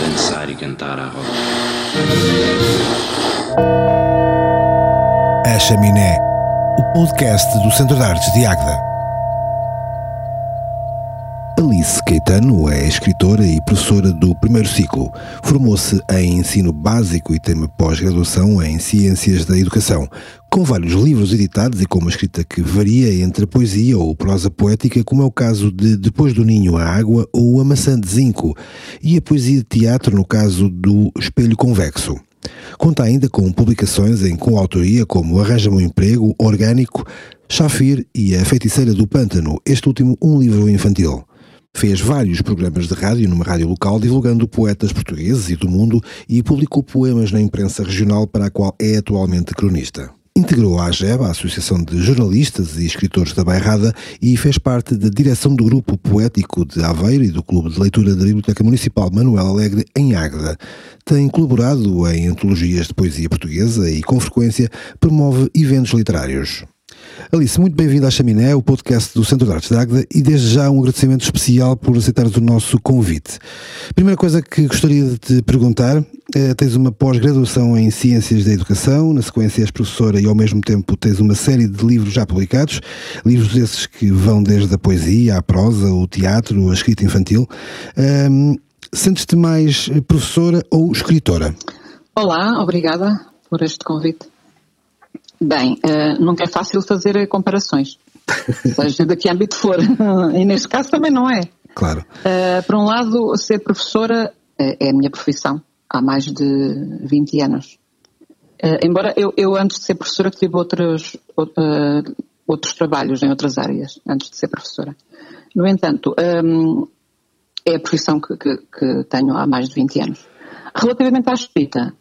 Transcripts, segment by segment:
Dançar e cantar à roda. A Chaminé, o podcast do Centro de Artes de Águeda. Alice Caetano é escritora e professora do primeiro ciclo. Formou-se em ensino básico e tem uma pós-graduação em Ciências da Educação, com vários livros editados e com uma escrita que varia entre a poesia ou prosa poética, como é o caso de Depois do Ninho à Água ou A Maçã de Zinco, e a poesia de teatro no caso do Espelho Convexo. Conta ainda com publicações em coautoria como Arranja-me um Emprego, Orgânico, Chafir e A Feiticeira do Pântano, este último um livro infantil. Fez vários programas de rádio numa rádio local, divulgando poetas portugueses e do mundo e publicou poemas na imprensa regional para a qual é atualmente cronista. Integrou a AGEB, a Associação de Jornalistas e Escritores da Bairrada, e fez parte da direção do Grupo Poético de Aveiro e do Clube de Leitura da Biblioteca Municipal Manuel Alegre, em Águeda. Tem colaborado em antologias de poesia portuguesa e, com frequência, promove eventos literários. Alice, muito bem-vinda à Chaminé, o podcast do Centro de Artes de Águeda, e desde já um agradecimento especial por aceitares o nosso convite. Primeira coisa que gostaria de te perguntar, eh, tens uma pós-graduação em Ciências da Educação, na sequência és professora e ao mesmo tempo tens uma série de livros já publicados, livros esses que vão desde a poesia, à prosa, o teatro, a escrita infantil. Um, Sentes-te mais professora ou escritora? Olá, obrigada por este convite. Bem, uh, nunca é fácil fazer comparações, seja de que âmbito for, e neste caso também não é. Claro. Uh, por um lado, ser professora é, a minha profissão, há mais de 20 anos. Uh, embora eu, eu, antes de ser professora, tive outros, outros trabalhos em outras áreas, antes de ser professora. No entanto, um, é a profissão que, que, que tenho há mais de 20 anos. Relativamente à escrita,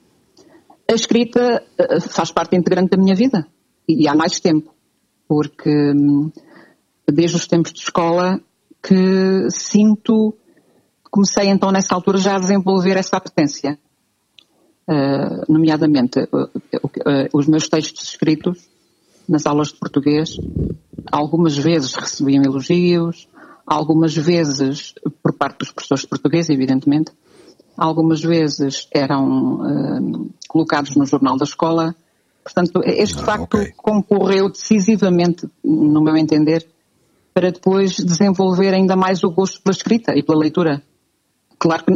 a escrita eh, faz parte integrante da minha vida. E há mais tempo, porque hum, desde os tempos de escola que sinto, comecei então nessa altura já a desenvolver essa apetência. Uh, nomeadamente uh, uh, os meus textos escritos nas aulas de português, algumas vezes recebiam elogios, algumas vezes por parte dos professores de português, evidentemente, algumas vezes eram uh, colocados no jornal da escola. Portanto, este ah, facto okay. concorreu decisivamente, no meu entender, para depois desenvolver ainda mais o gosto pela escrita e pela leitura. Claro que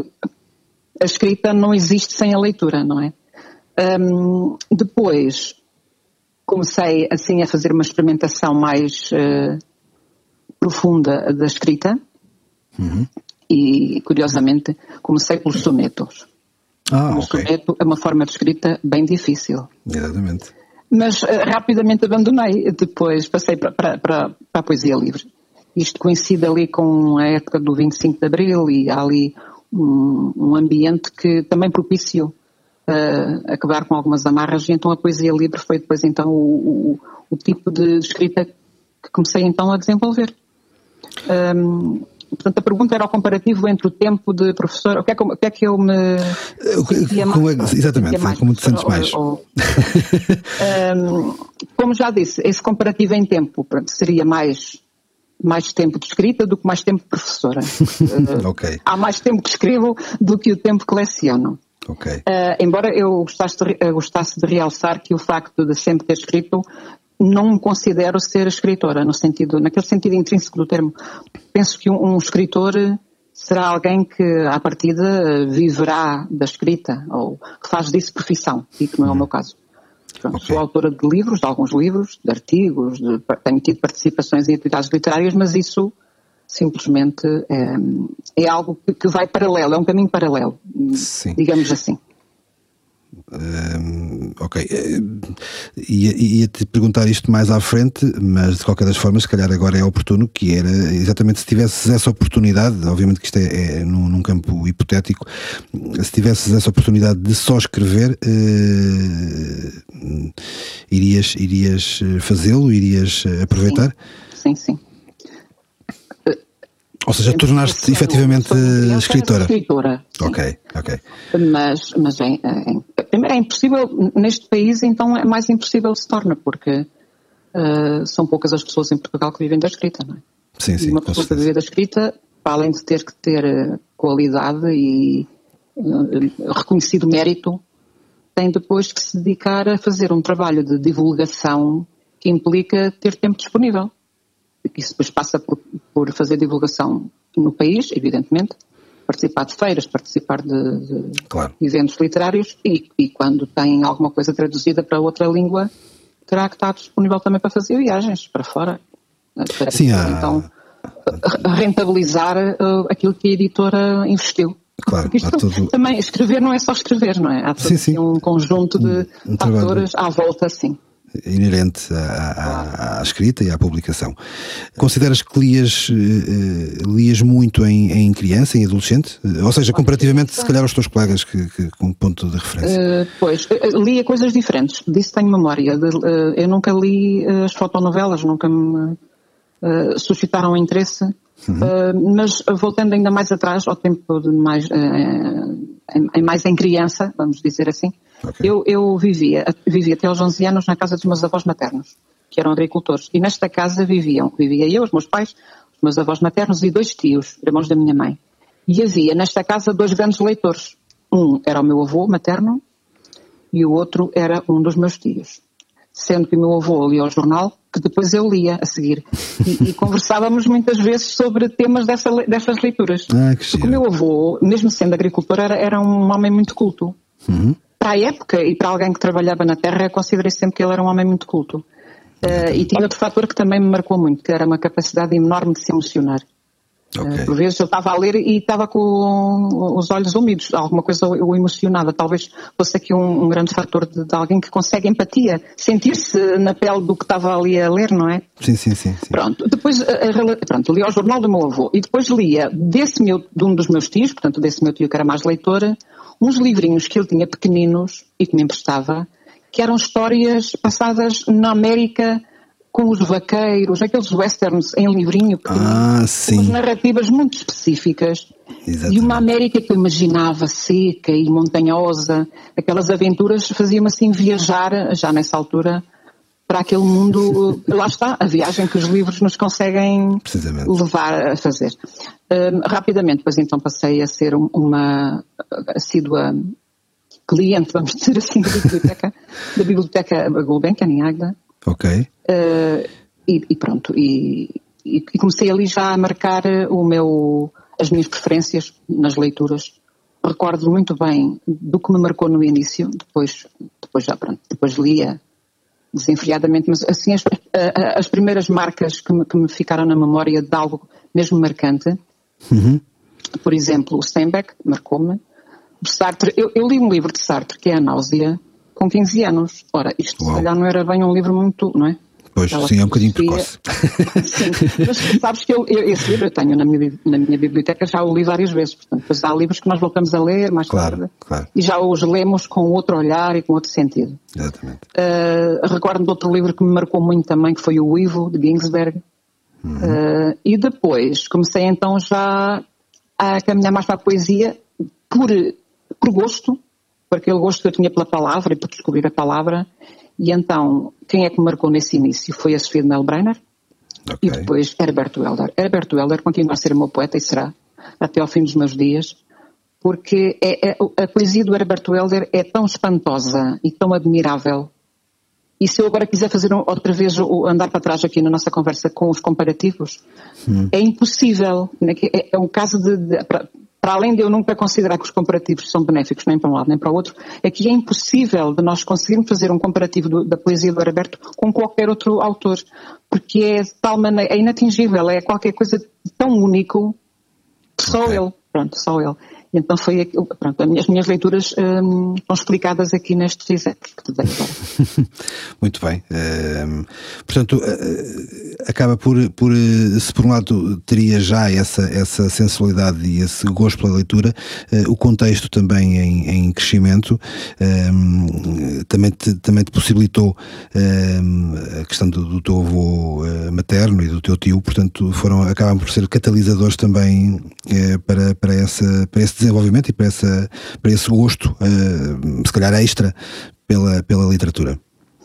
a escrita não existe sem a leitura, não é? Um, depois comecei assim a fazer uma experimentação mais uh, profunda da escrita. Uhum e, curiosamente, comecei pelos sonetos. Ah, o okay. soneto é uma forma de escrita bem difícil. Exatamente. Mas uh, rapidamente abandonei, depois passei para, para, para, a poesia livre. Isto coincide ali com a época do 25 de Abril e há ali um, um ambiente que também propiciou uh, acabar com algumas amarras e então a poesia livre foi depois então o, o, o tipo de escrita que comecei então a desenvolver. Um, Portanto, a pergunta era o comparativo entre o tempo de professor, o que é que, o que, é que eu me. Como é, exatamente, mais, como te sentes mais. Ou, ou, como já disse, esse comparativo em tempo pronto, seria mais, mais tempo de escrita do que mais tempo de professora. okay. Há mais tempo que escrevo do que o tempo que leciono. Okay. Uh, embora eu gostasse de, gostasse de realçar que o facto de sempre ter escrito não me considero ser escritora, no sentido, naquele sentido intrínseco do termo. Penso que um, um escritor será alguém que, à partida, viverá da escrita, ou que faz disso profissão, e que não é o meu caso. Pronto, okay. Sou autora de livros, de alguns livros, de artigos, de, tenho tido participações em atividades literárias, mas isso simplesmente é, é algo que, que, vai paralelo, é um caminho paralelo, Sim. digamos assim ok, eh, ia-te perguntar isto mais à frente, mas de qualquer das formas, se calhar agora é oportuno, que era exatamente se tivesses essa oportunidade, obviamente que isto é, é num, num, campo hipotético, se tivesses essa oportunidade de só escrever, uh, irias, irias fazê-lo, irias aproveitar? Sim, sim. sim. Ou seja, tornaste efetivamente escritora. Escritora. Sim. Ok, ok. Mas, mas é, é, primeiro é impossível, neste país então é mais impossível se torna, porque uh, são poucas as pessoas em Portugal que vivem da escrita, não é? Sim, sim. Uma pessoa que vive da escrita, para além de ter que ter qualidade e uh, reconhecido mérito, tem depois que se dedicar a fazer um trabalho de divulgação que implica ter tempo disponível. Isso depois passa por, por fazer divulgação no país, evidentemente, participar de feiras, participar de, de claro. eventos literários e, e, quando tem alguma coisa traduzida para outra língua, terá que estar disponível também para fazer viagens para fora. Para Sim, há... então rentabilizar uh, aquilo que a editora investiu. Claro, Isto. Também escrever não é só escrever, não é? Há sim, sim. um conjunto de um, um fatores à volta, sim inerente à, à, à, escrita e à publicação. Consideras que lias, uh, lias muito em, em, criança, em adolescente? Ou seja, comparativamente, se calhar, aos teus colegas, que, que como ponto de referência? Uh, pois, lia coisas diferentes, disso tenho memória. Eu nunca li as fotonovelas, nunca me suscitaram interesse, uhum. mas voltando ainda mais atrás, ao tempo de mais, em, em mais em criança, vamos dizer assim, Okay. Eu, eu vivia, vivia até aos 11 anos na casa dos meus avós maternos, que eram agricultores. E nesta casa viviam, vivia eu, os meus pais, os meus avós maternos e dois tios, irmãos da minha mãe. E havia nesta casa dois grandes leitores. Um era o meu avô materno e o outro era um dos meus tios. Sendo que o meu avô lia o jornal, que depois eu lia a seguir. E, e conversávamos muitas vezes sobre temas dessa, dessas leituras. Ah, Porque o meu avô, mesmo sendo agricultor, era, era um homem muito culto. Uhum para a época e para alguém que trabalhava na terra, considerei sempre que ele era um homem muito culto. Uh, e tinha outro fator que também me marcou muito, que era uma capacidade enorme de se emocionar. Okay. Por vezes eu estava a ler e estava com os olhos úmidos, alguma coisa o emocionava. Talvez fosse aqui um, um grande fator de, de, alguém que consegue empatia, sentir-se na pele do que estava ali a ler, não é? Sim, sim, sim. sim. Pronto, depois uh, pronto, lia o jornal do meu avô e depois lia desse meu, de um dos meus tios, portanto desse meu tio que era mais leitora, uns livrinhos que ele tinha pequeninos e que me emprestava, que eram histórias passadas na América com os vaqueiros, aqueles westerns em livrinho pequenino, ah, sim. narrativas muito específicas. Exatamente. E uma América que eu imaginava seca e montanhosa, aquelas aventuras faziam-me assim viajar, já nessa altura, para aquele mundo, lá está, a viagem que os livros nos conseguem levar a fazer. Um, rapidamente, pois então passei a ser uma assídua cliente, vamos dizer assim, da biblioteca, da biblioteca Gulbenkian em. Ok. Uh, e, e, pronto, e, e, comecei ali já a marcar o meu, as minhas preferências nas leituras. Recordo muito bem do que me marcou no início, depois, depois já pronto, depois lia desenfreadamente, mas assim as, as primeiras marcas que me, que me, ficaram na memória de algo mesmo marcante, uhum. por exemplo, o Steinbeck marcou-me, Sartre, eu, eu, li um livro de Sartre que é A Náusea com 15 anos. Ora, isto Uau. se calhar não era bem um livro muito, não é? Pois, Ela sim, é um bocadinho precoce. sim, mas sabes que eu, eu, esse livro eu tenho na minha, na minha biblioteca, já o li várias vezes, portanto, depois há livros que nós voltamos a ler mais claro, tarde claro. e já os lemos com outro olhar e com outro sentido. Exatamente. Uh, Recordo de outro livro que me marcou muito também, que foi o Ivo, de Ginsberg. Uhum. Uh, e depois comecei então já a caminhar mais para a poesia por, por gosto, por aquele gosto que eu tinha pela palavra e por descobrir a palavra e então, quem é que me marcou nesse início? Foi a Sofia de Melbrenner okay. e depois Herbert Welder. Herbert Welder continua a ser o meu poeta e será até ao fim dos meus dias, porque é, é, a poesia do Herbert Welder é tão espantosa e tão admirável. E se eu agora quiser fazer outra vez andar para trás aqui na nossa conversa com os comparativos, hum. é impossível. Né? É, é um caso de, de, para além de eu nunca considerar que os comparativos são benéficos nem para um lado nem para o outro, é que é impossível de nós conseguirmos fazer um comparativo do, da poesia do Araberto com qualquer outro autor, porque é de tal maneira, é inatingível, é qualquer coisa tão único que só okay. ele, pronto, só ele. Então foi, pronto, as minhas, leituras hum, estão explicadas aqui nestes exemplos que te dei agora. Muito bem. Uh, portanto, uh, acaba por, por, eh, se por um lado teria já essa, essa sensibilidade e esse gosto pela leitura, uh, o contexto também em, em crescimento hum, também, te, também te possibilitou hum, a questão do, do teu avô materno e do teu tio, portanto, foram, acabam por ser catalisadores também para, para, essa, para esse desenvolvimento e para, essa, para esse gosto, uh, se calhar extra, pela, pela literatura.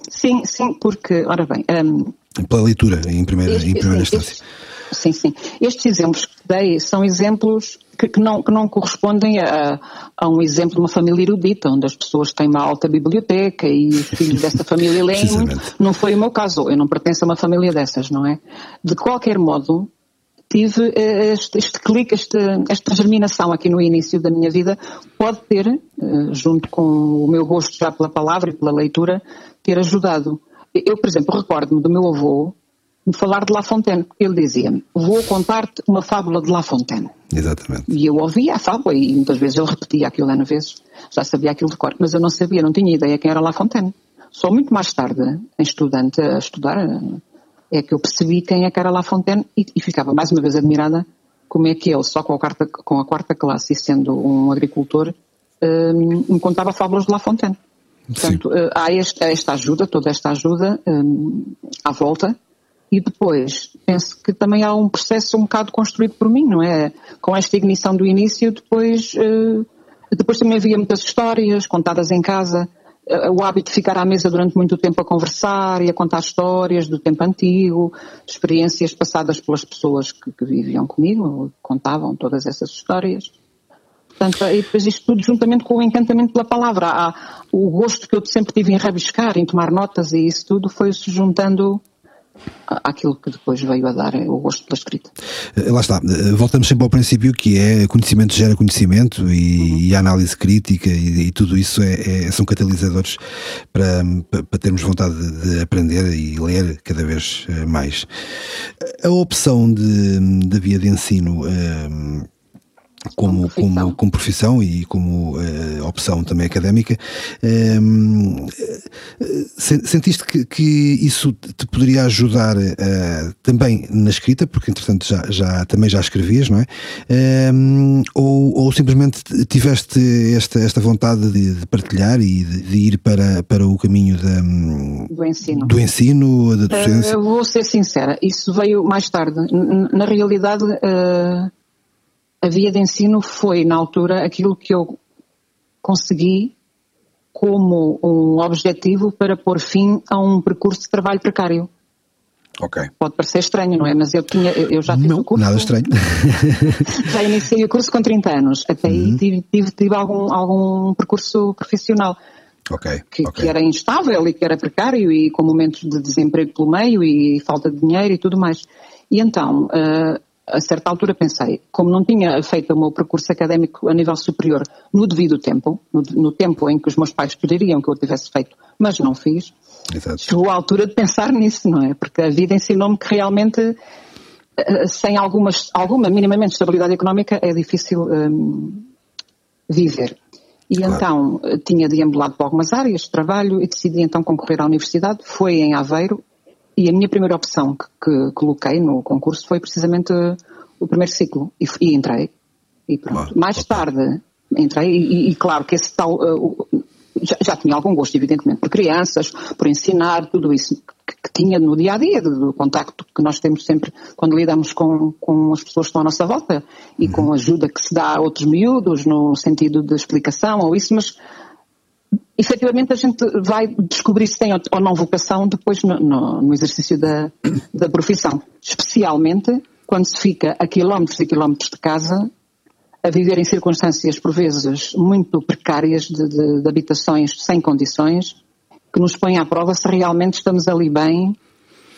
Sim, sim, porque, ora bem. Um, Pela leitura, em primeira, este, em primeira instância. Este, sim, sim. Estes exemplos que dei são exemplos que, que, não, que não, correspondem a, a, um exemplo de uma família erudita, onde as pessoas têm uma alta biblioteca e os filhos dessa família leem muito. Não foi o meu caso, eu não pertenço a uma família dessas, não é? De qualquer modo, tive eh, este, este clique, este, esta germinação aqui no início da minha vida, pode ter, eh, junto com o meu gosto já pela palavra e pela leitura, ter ajudado. Eu, por exemplo, recordo-me do meu avô me falar de La Fontaine. Ele dizia-me, vou contar-te uma fábula de La Fontaine. Exatamente. E eu ouvia a fábula e muitas vezes ele repetia aquilo N vezes. Já sabia aquilo de cor, mas eu não sabia, não tinha ideia quem era La Fontaine. Só muito mais tarde, em estudante, a estudar, é que eu percebi quem é que era La Fontaine e, e ficava mais uma vez admirada como é que ele, só com a quarta, com a quarta classe e sendo um agricultor, um, me contava fábulas de La Fontaine. Portanto, uh, há este, esta ajuda, toda esta ajuda um, à volta, e depois penso que também há um processo um bocado construído por mim, não é? Com esta ignição do início, depois, uh, depois também havia muitas histórias contadas em casa, o hábito de ficar à mesa durante muito tempo a conversar e a contar histórias do tempo antigo, experiências passadas pelas pessoas que, que viviam comigo, contavam todas essas histórias. Portanto, e depois isto tudo juntamente com o encantamento pela palavra. Há, o gosto que eu sempre tive em rabiscar, em tomar notas e isso tudo foi-se juntando àquilo que depois veio a dar o gosto pela escrita. Eh, lá está, eh, voltamos sempre ao princípio que é conhecimento gera conhecimento e, uhum. e a análise crítica e, e tudo isso é, é, são catalisadores para, para termos vontade de aprender e ler cada vez eh, mais. A opção da via de ensino como, como, como, profissão e como uh, opção também académica, uh, sentiste que, que, isso te poderia ajudar uh, também na escrita, porque entretanto já, já, também já escrevias, não é? Ehm, ou, ou simplesmente tiveste esta, esta vontade de, de partilhar e de, de, ir para, para o caminho da, do ensino, do ensino da docência? Eu vou ser sincera, isso veio mais tarde. Na realidade a via de ensino foi, na altura, aquilo que eu consegui como um objetivo para pôr fim a um percurso de trabalho precário. Ok. Pode parecer estranho, não é? Mas eu, tinha, eu já tive não, o curso. Nada estranho. já iniciei o curso com 30 anos. Até uhum. aí tive, tive, tive, algum, algum percurso profissional. Okay, que, okay. que, era instável e que era precário e com momentos de desemprego pelo meio e falta de dinheiro e tudo mais. E então, uh, a certa altura pensei, como não tinha feito o meu percurso académico a nível superior no devido tempo, no, no tempo em que os meus pais queriam que eu tivesse feito, mas não fiz, Exato. chegou a altura de pensar nisso, não é? Porque a vida ensinou-me que realmente eh, sem algumas, alguma minimamente estabilidade económica é difícil um, viver. E claro. então eh, tinha deambulado por algumas áreas de trabalho e decidi então concorrer à universidade. Foi em Aveiro e a minha primeira opção que, que coloquei no concurso foi precisamente o primeiro ciclo. E, e entrei. E pronto. Ah, Mais tarde entrei e, e, claro que esse tal. Uh, já, já, tinha algum gosto, evidentemente, por crianças, por ensinar, tudo isso que, que tinha no dia a dia, do, do, contacto que nós temos sempre quando lidamos com, com as pessoas que estão à nossa volta e uhum. com a ajuda que se dá a outros miúdos, no sentido de explicação ou isso, mas efetivamente a gente vai descobrir se tem ou não vocação depois no, no, no exercício da, da profissão. Especialmente quando se fica a quilómetros e quilómetros de casa, a viver em circunstâncias por vezes muito precárias de, de, de habitações sem condições, que nos põem à prova se realmente estamos ali bem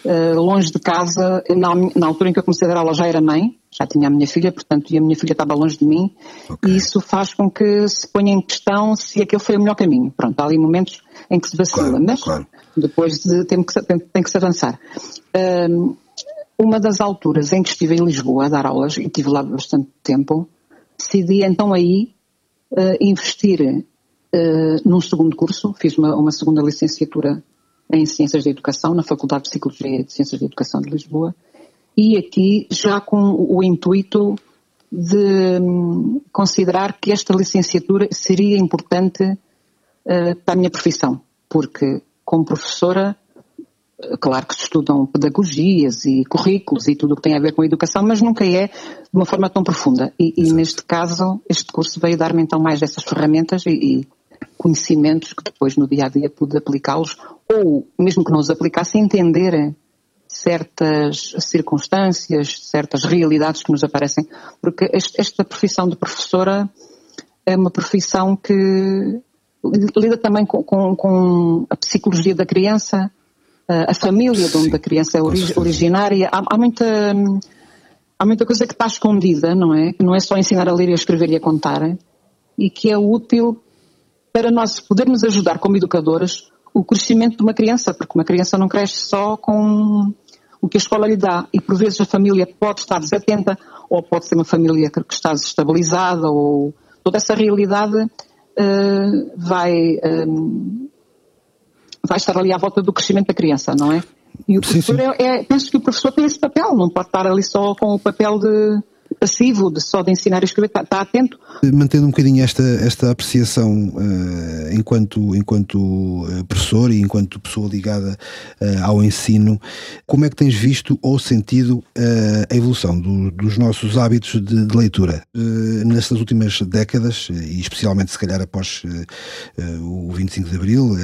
eh, longe de casa, na, na, altura em que eu comecei a dar aula já era mãe, já tinha a minha filha, portanto, e a minha filha estava longe de mim, okay. e isso faz com que se ponha em questão se aquele foi o melhor caminho. Pronto, há ali momentos em que se vacila, claro, mas claro. depois de, tem, que, tem, tem que se avançar. Um, uma das alturas em que estive em Lisboa a dar aulas, e estive lá bastante tempo, decidi então aí uh, investir uh, num segundo curso, fiz uma, uma segunda licenciatura em Ciências da Educação, na Faculdade de Psicologia e de Ciências da Educação de Lisboa, e aqui já com o intuito de hum, considerar que esta licenciatura seria importante uh, para a minha profissão, porque como professora, eh, claro que se estudam pedagogias e currículos e tudo o que tem a ver com a educação, mas nunca é de uma forma tão profunda. E, e neste caso, este curso veio dar-me então mais dessas ferramentas e, e conhecimentos que depois no dia a dia pude aplicá-los ou mesmo que não os aplicasse, entender certas circunstâncias, certas realidades que nos aparecem, porque esta profissão de professora é uma profissão que lida também com, com, com a psicologia da criança, a família de onde a criança é originária. Há, há, muita, há muita coisa que está escondida, não é? Que não é só ensinar a ler e a escrever e a contar, e que é útil para nós podermos ajudar como educadoras o crescimento de uma criança, porque uma criança não cresce só com o que a escola lhe dá. E por vezes a família pode estar desatenta, ou pode ser uma família que está desestabilizada, ou toda essa realidade uh, vai, um, vai estar ali à volta do crescimento da criança, não é? E o professor sim, sim. É, é, penso que o professor tem esse papel, não pode estar ali só com o papel de passivo de só de ensinar a escrever, está, está atento. Mantendo um bocadinho esta, esta apreciação uh, enquanto, enquanto eh, professor e enquanto pessoa ligada uh, ao ensino, como é que tens visto ou sentido uh, a evolução do, dos nossos hábitos de, de leitura nestas últimas décadas e especialmente se calhar após o 25 de Abril,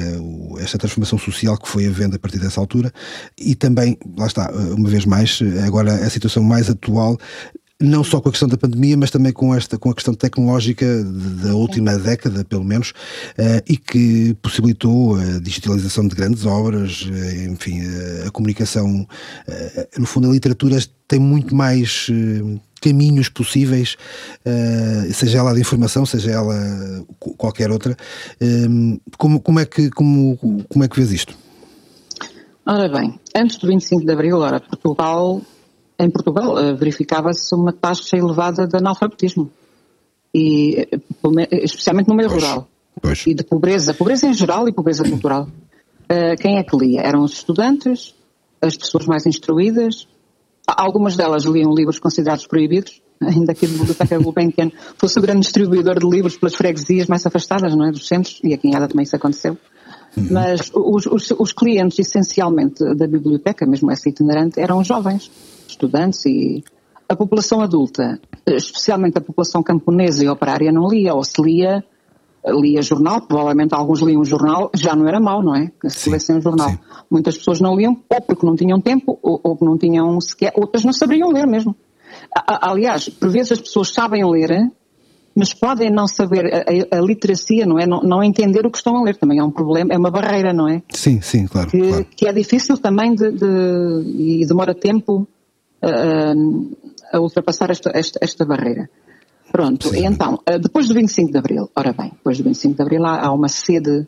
esta transformação social que foi havendo a partir dessa altura e também, lá está, uma vez mais, agora a situação mais atual não só com a questão da pandemia, mas também com esta com a questão tecnológica da última década, pelo menos, uh, e que possibilitou a digitalização de grandes obras, uh, enfim, uh, a comunicação, no fundo a literatura tem muito mais caminhos possíveis, seja ela de informação, seja ela qualquer outra. como, como, é que, como, como é que vês isto? Ora bem, antes do 25 de Abril, ora, Portugal em Portugal eh, verificava-se uma taxa elevada de analfabetismo, e, eh, especialmente no meio pois, rural. Pois. E de pobreza, pobreza em geral e pobreza cultural. Uh, quem é que lia? Eram os estudantes, as pessoas mais instruídas, algumas delas liam livros considerados proibidos, ainda que a Biblioteca Gulbenkian fosse o grande distribuidor de livros pelas freguesias mais afastadas não é, dos centros, e aqui em Ada também isso aconteceu. Uhum. Mas os, os, os, clientes, essencialmente, da biblioteca, mesmo essa itinerante, eram jovens estudantes e a população adulta, especialmente a população camponesa e operária, não lia, ou se lia, lia jornal, provavelmente alguns liam um jornal, já não era mau, não é? Se lessem um jornal. Sim. Muitas pessoas não liam, ou porque não tinham tempo, ou, ou não tinham sequer, outras não sabiam ler mesmo. Aliás, por vezes as pessoas sabem ler, mas podem não saber a, a, a literacia, não é? Não, não, entender o que estão a ler também é um problema, é uma barreira, não é? Sim, sim, claro. Que, claro. que é difícil também de, de, e demora tempo a ultrapassar esta, esta, esta barreira. Pronto, Sim. então, eh, depois do 25 de Abril, ora bem, depois do 25 de Abril há, há uma sede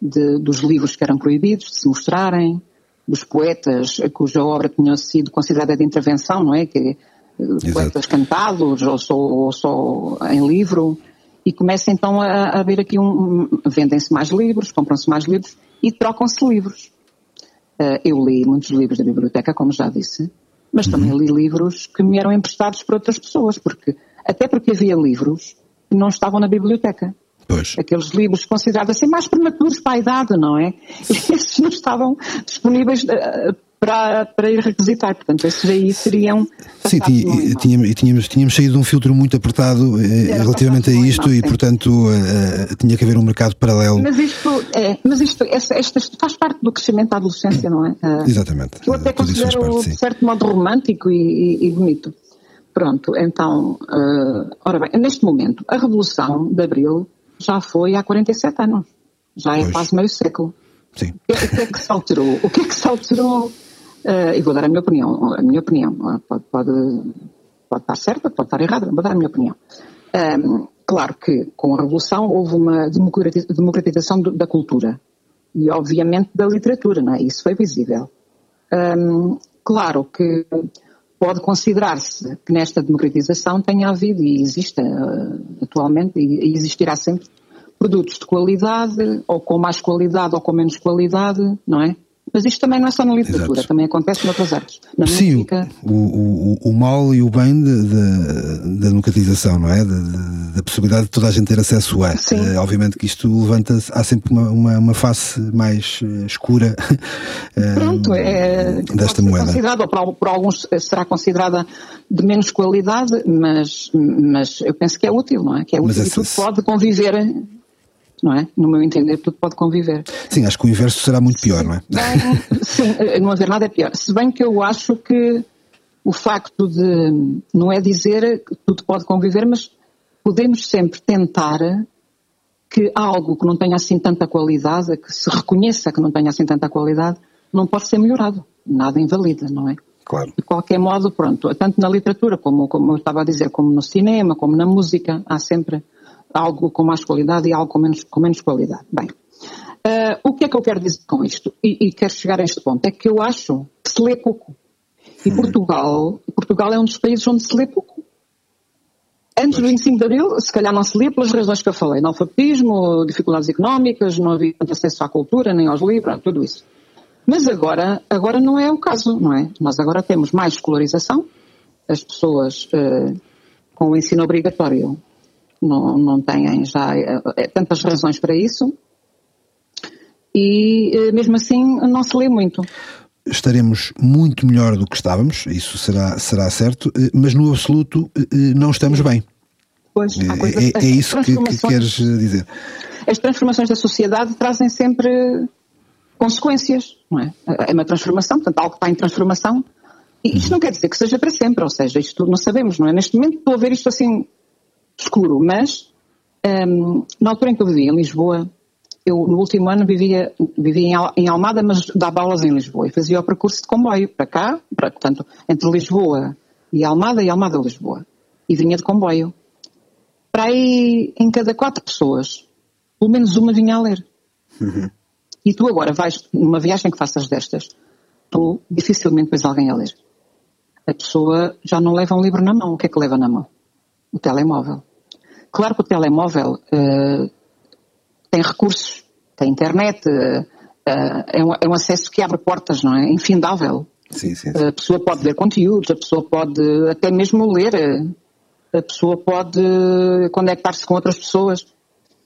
de, dos livros que eram proibidos de se mostrarem, dos poetas cuja obra tinha sido considerada de intervenção, não é? Que, Exato. poetas cantados ou só, ou só em livro, e começa então a, haver aqui um. vendem-se mais livros, compram-se mais livros e trocam-se livros. Uh, eu li muitos livros da biblioteca, como já disse, mas uhum. também li livros que me eram emprestados por outras pessoas, porque até porque havia livros que não estavam na biblioteca. Pois. Aqueles livros considerados assim mais prematuros para a idade, não é? E esses não estavam disponíveis uh, para, para ir requisitar. Portanto, esses aí seriam. Sim, tinha, tínhamos, tínhamos, tínhamos saído de um filtro muito apertado eh, relativamente a isto e, portanto, uh, tinha que haver um mercado paralelo. Mas isto, é, mas isto, esta, esta, faz parte do crescimento da adolescência, não é? Exatamente. Eu até considero, parte, de certo modo, romântico e, e, e bonito. Pronto, então, uh, ora bem, neste momento, a Revolução de Abril já foi há 47 anos. Já é pois. quase meio século. Sim. O que é que se alterou? O que é que se alterou Uh, e vou dar a minha opinião. A minha opinião pode, pode, pode estar certa, pode estar errada, vou dar a minha opinião. Um, ehm, claro que com a Revolução houve uma democratização da cultura e, obviamente, da literatura, não é? Isso foi visível. Um, ehm, claro que pode considerar-se que nesta democratização tenha havido e existe uh, atualmente e existirá sempre produtos de qualidade, ou com mais qualidade ou com menos qualidade, não é? Mas isto também não é só na literatura, Exato. também acontece noutras artes. Na Sim, música... o, o, o, mal e o bem da democratização, não é? Da possibilidade de toda a gente ter acesso a. Sim. Uh, obviamente que isto levanta há sempre uma, uma, uma face mais uh, escura uh, Pronto, é, desta moeda. Considerado, ou por, por, alguns será considerada de menos qualidade, mas, mas eu penso que é útil, não é? Que é útil mas e tudo pode conviver não é? No meu entender, tudo pode conviver. Sim, acho que o inverso será muito pior, não é? Bem, sim, não haver nada é pior. Se bem que eu acho que o facto de, não é dizer que tudo pode conviver, mas podemos sempre tentar que algo que não tenha assim tanta qualidade, que se reconheça que não tenha assim tanta qualidade, não pode ser melhorado. Nada invalida, não é? Claro. De qualquer modo, pronto, tanto na literatura, como, como eu estava a dizer, como no cinema, como na música, há sempre algo com mais qualidade e algo com menos, com menos qualidade. Bem, uh, o que é que eu quero dizer com isto? E, e, quero chegar a este ponto. É que eu acho que se lê pouco. E. Portugal, Portugal é um dos países onde se lê pouco. Antes do 25 de Abril, se calhar não se lia pelas razões que eu falei. Analfabetismo, dificuldades económicas, não havia acesso à cultura, nem aos livros, tudo isso. Mas agora, agora não é o caso, não é? Nós agora temos mais escolarização, as pessoas uh, com o ensino obrigatório não, não têm já uh, tantas razões para isso e uh, mesmo assim não se lê muito estaremos muito melhor do que estávamos, isso será, será certo, eh, mas no absoluto eh, eh, não estamos bem. Pois, é, é, é isso que, que, queres dizer. As transformações da sociedade trazem sempre consequências, não é? É uma transformação, portanto, algo que está em transformação. E isto não quer dizer que seja para sempre, ou seja, isto não sabemos, não é? Neste momento estou a ver isto assim escuro, mas um, na altura em que eu vivia em Lisboa, eu no último ano vivia, vivia em Almada, mas dava aulas em Lisboa e fazia o percurso de comboio para cá, para, portanto, entre Lisboa e Almada e Almada Lisboa. E vinha de comboio. Para aí, em cada quatro pessoas, pelo menos uma vinha a ler. Uhum. E tu agora vais numa viagem que faças destas, tu dificilmente vês alguém a ler. A pessoa já não leva um livro na mão. O que é que leva na mão? O telemóvel. Claro que o telemóvel uh, tem recursos, tem internet, uh, é, um, é, um, acesso que abre portas, não é? Infindável. Sim, sim, sim. A pessoa pode ver conteúdos, a pessoa pode até mesmo ler, a pessoa pode conectar-se com outras pessoas.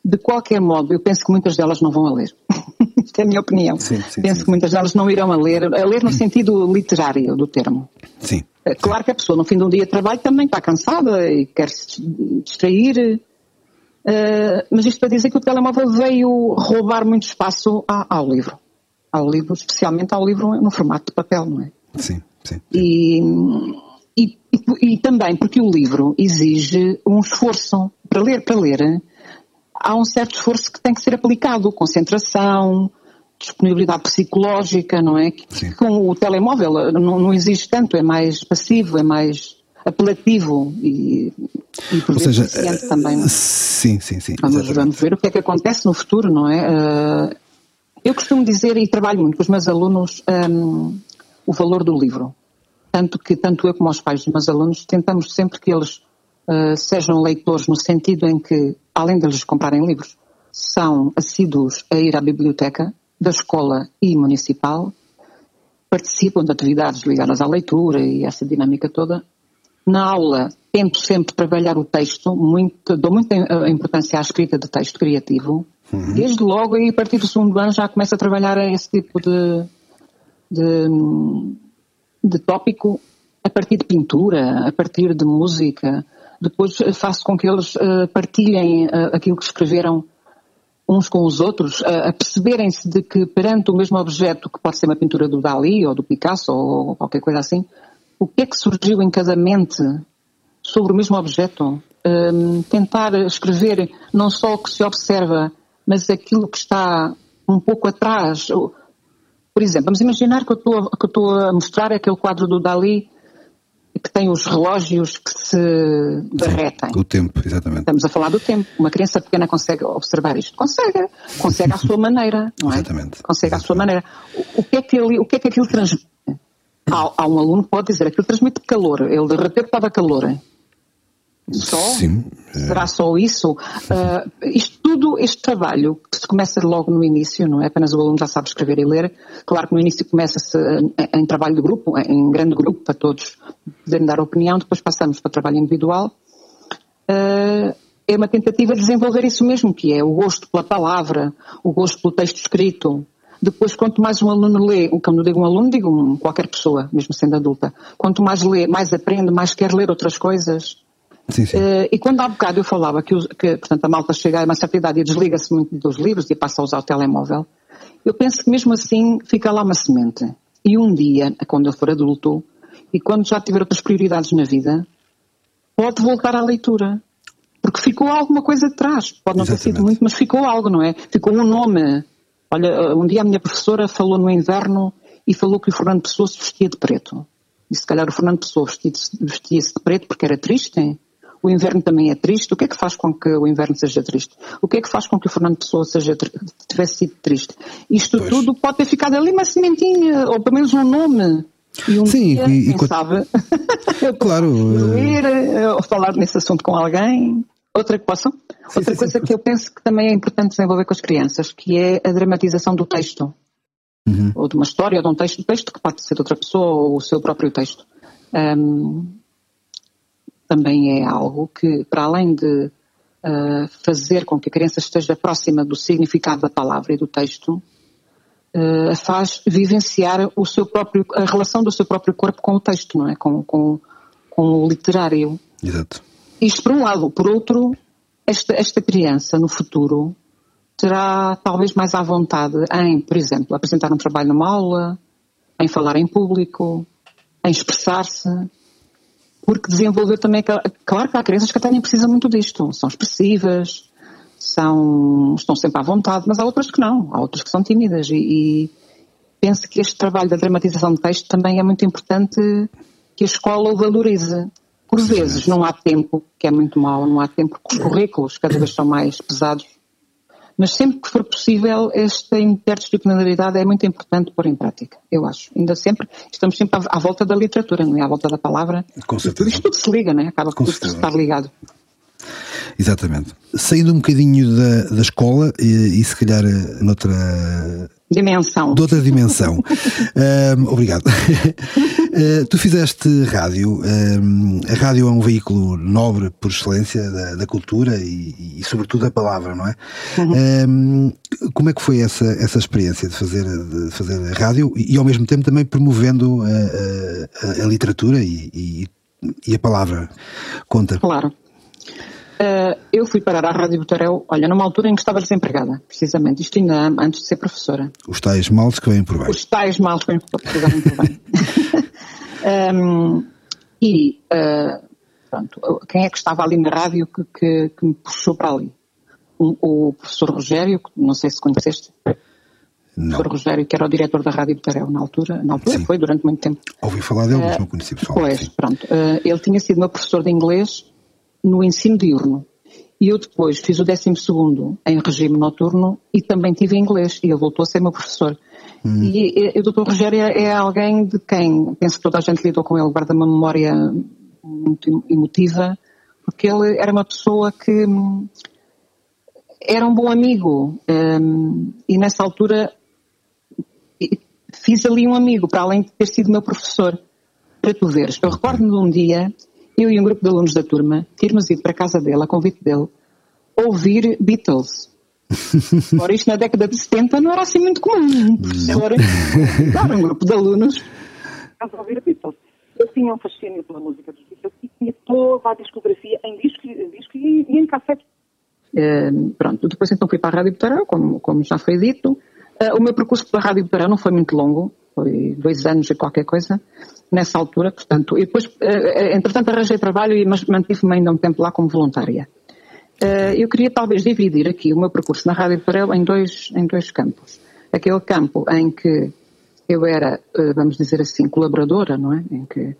De qualquer modo, eu penso que muitas delas não vão a ler. Isto é a minha opinião. Sim, sim, penso sim. que muitas delas não irão a ler, a ler no sentido literário do termo. Sim. Claro que a pessoa no fim de um dia de trabalho também está cansada e quer se distrair, Uh, mas isto para dizer que o telemóvel veio roubar muito espaço ao, ao, livro. Ao livro, especialmente ao livro no formato de papel, não é? Sim, sim. E, e, e, e também porque o livro exige um esforço. Para ler, para ler, há um certo esforço que tem que ser aplicado. Concentração, disponibilidade psicológica, não é? Que, com o telemóvel não, não exige tanto, é mais passivo, é mais apelativo e, e Ou seja, também. É? Sim, sim, sim. Vamos, vamos, ver o que é que acontece no futuro, não é? Uh, eu costumo dizer e trabalho muito com os meus alunos um, o valor do livro. Tanto que, tanto eu como os pais dos meus alunos, tentamos sempre que eles uh, sejam leitores no sentido em que, além de eles comprarem livros, são assíduos a ir à biblioteca da escola e municipal, participam de atividades ligadas à leitura e essa dinâmica toda, na aula tento sempre trabalhar o texto, muito, dou muita importância à escrita de texto criativo. Uhum. Desde logo, e a partir do segundo ano já começo a trabalhar esse tipo de, de, de tópico a partir de pintura, a partir de música. Depois faço com que eles uh, partilhem uh, aquilo que escreveram uns com os outros, a perceberem-se de que perante o mesmo objeto, que pode ser uma pintura do Dali ou do Picasso ou qualquer coisa assim, o que é que surgiu em cada mente sobre o mesmo objeto. Um, tentar escrever não só o que se observa, mas aquilo que está um pouco atrás. Por exemplo, vamos imaginar que eu estou, que eu estou a mostrar aquele quadro do Dali que tem os relógios que se derretem. O tempo, exatamente. Estamos a falar do tempo. Uma criança pequena consegue observar isto? Consegue. Consegue à sua maneira, não é? Exatamente. Consegue exatamente. à sua maneira. O, que é que ele, o que é que aquilo transmite? Há, há, um aluno que pode dizer aquilo transmite calor, ele derreteu para calor. Só? Sim. É. Será só isso? Uh, isto tudo, este trabalho, que se começa logo no início, não é apenas o aluno já sabe escrever e ler, claro que no início começa-se em, em, trabalho de grupo, em grande grupo, para todos poderem dar opinião, depois passamos para trabalho individual. Uh, é uma tentativa de desenvolver isso mesmo, que é o gosto pela palavra, o gosto pelo texto escrito, depois, quanto mais um aluno lê, quando eu digo um aluno, digo um, qualquer pessoa, mesmo sendo adulta, quanto mais lê, mais aprende, mais quer ler outras coisas. Sim, sim. Uh, e quando há bocado eu falava que, que, portanto, a malta chega a uma certa idade e desliga-se muito dos livros e passa a usar o telemóvel, eu penso que mesmo assim fica lá uma semente. E um dia, quando eu for adulto, e quando já tiver outras prioridades na vida, pode voltar à leitura. Porque ficou alguma coisa de trás. Pode não Exatamente. ter sido muito, mas ficou algo, não é? Ficou um nome. Olha, um dia a minha professora falou no inverno e falou que o Fernando Pessoa se vestia de preto. E se calhar o Fernando Pessoa vestia-se de preto porque era triste. O inverno também é triste. O que é que faz com que o inverno seja triste? O que é que faz com que o Fernando Pessoa seja, tivesse sido triste? Isto pois. tudo pode ter ficado ali uma sementinha, ou pelo menos um nome. E um Sim, dia, e, quem sabe, claro, ler, eh, ou falar nesse assunto com alguém. Outra possam? Sim, Outra sim, coisa sim. que eu penso que também é importante desenvolver com as crianças, que é a dramatização do texto uhum. ou de uma história, ou de um texto, texto que pode ser de outra pessoa, ou o seu próprio texto. Um, também é algo que, para além de uh, fazer com que a criança esteja próxima do significado da palavra e do texto, uh, faz vivenciar o seu próprio, a relação do seu próprio corpo com o texto, não é? Com, com, com o literário. Exato. Isto por um lado. Por outro, esta, esta criança, no futuro, terá talvez mais à vontade em, por exemplo, apresentar um trabalho numa aula, em falar em público, em expressar-se, porque desenvolver também, claro que há crianças que até nem precisam muito disto, são expressivas, são, estão sempre à vontade, mas há outras que não, há outras que são tímidas. E, e penso que este trabalho da dramatização de texto também é muito importante que a escola o valorize. Por vezes não há tempo, que é muito mau, não há tempo porque os currículos cada vez são mais pesados mas sempre que for possível, esta interdisciplinaridade é muito importante pôr em prática, eu acho. Ainda sempre, estamos sempre à, volta da literatura, não é? À volta da palavra. Com certeza. Isto tudo se liga, não é? Acaba tudo estar ligado. Exatamente. Saindo um bocadinho da, da escola e, e se calhar eh, noutra dimensão. De outra dimensão. um, obrigado. uh, tu fizeste rádio. Um, a rádio é um veículo nobre por excelência da, da cultura e, e, sobretudo, da palavra, não é? Uhum. Um, como é que foi essa, essa experiência de fazer, de fazer rádio e, e ao mesmo tempo também promovendo a, a, a literatura e, e, e a palavra? Conta. Claro. Uh, eu fui parar à Rádio Botarel, olha, numa altura em que estava desempregada, precisamente, isto ainda antes de ser professora. Os tais males que vêm por bem. Os tais males que vêm por, por bem. um, e, uh, pronto, quem é que estava ali na rádio que, que, que me puxou para ali? Um, o professor Rogério, que não sei se conheceste. Não. O professor Rogério, que era o diretor da Rádio Botarel na altura, na altura Sim. foi durante muito tempo. Ouvi falar dele, mas não conheci pessoalmente. Pois, pronto. Ele tinha sido meu professor de inglês no ensino diurno. E eu depois fiz o 12 em regime noturno e também tive inglês e ele voltou a ser meu professor. Hum. E, e, o Dr. Rogério é, é alguém de quem penso que toda a gente lidou com ele, guarda uma memória muito emotiva, porque ele era uma pessoa que hum, era um bom amigo um, e nessa altura fiz ali um amigo, para além de ter sido meu professor, para tu veres. Eu recordo-me de um dia eu e um grupo de alunos da turma, termos ido para a casa dele, a convite dele, ouvir Beatles. Ora, isto na década de 70 não era assim muito comum. Um professor, claro, um grupo de alunos, a ouvir Beatles. Eu tinha um fascínio pela música dos Beatles e tinha toda a discografia em disco, em disco e, e em cassete. Uh, pronto, depois então fui para a Rádio Botarão, como, como já foi dito. Uh, o meu percurso pela Rádio Botarão não foi muito longo, foi dois anos e qualquer coisa nessa altura, portanto, e depois, eh, eh, entretanto, arranjei trabalho e mantive-me ainda um tempo lá como voluntária. Eh, eu queria talvez dividir aqui o meu percurso na Rádio Parel em dois, em dois campos. Aquele campo em que eu era, vamos dizer assim, colaboradora, não é? Em que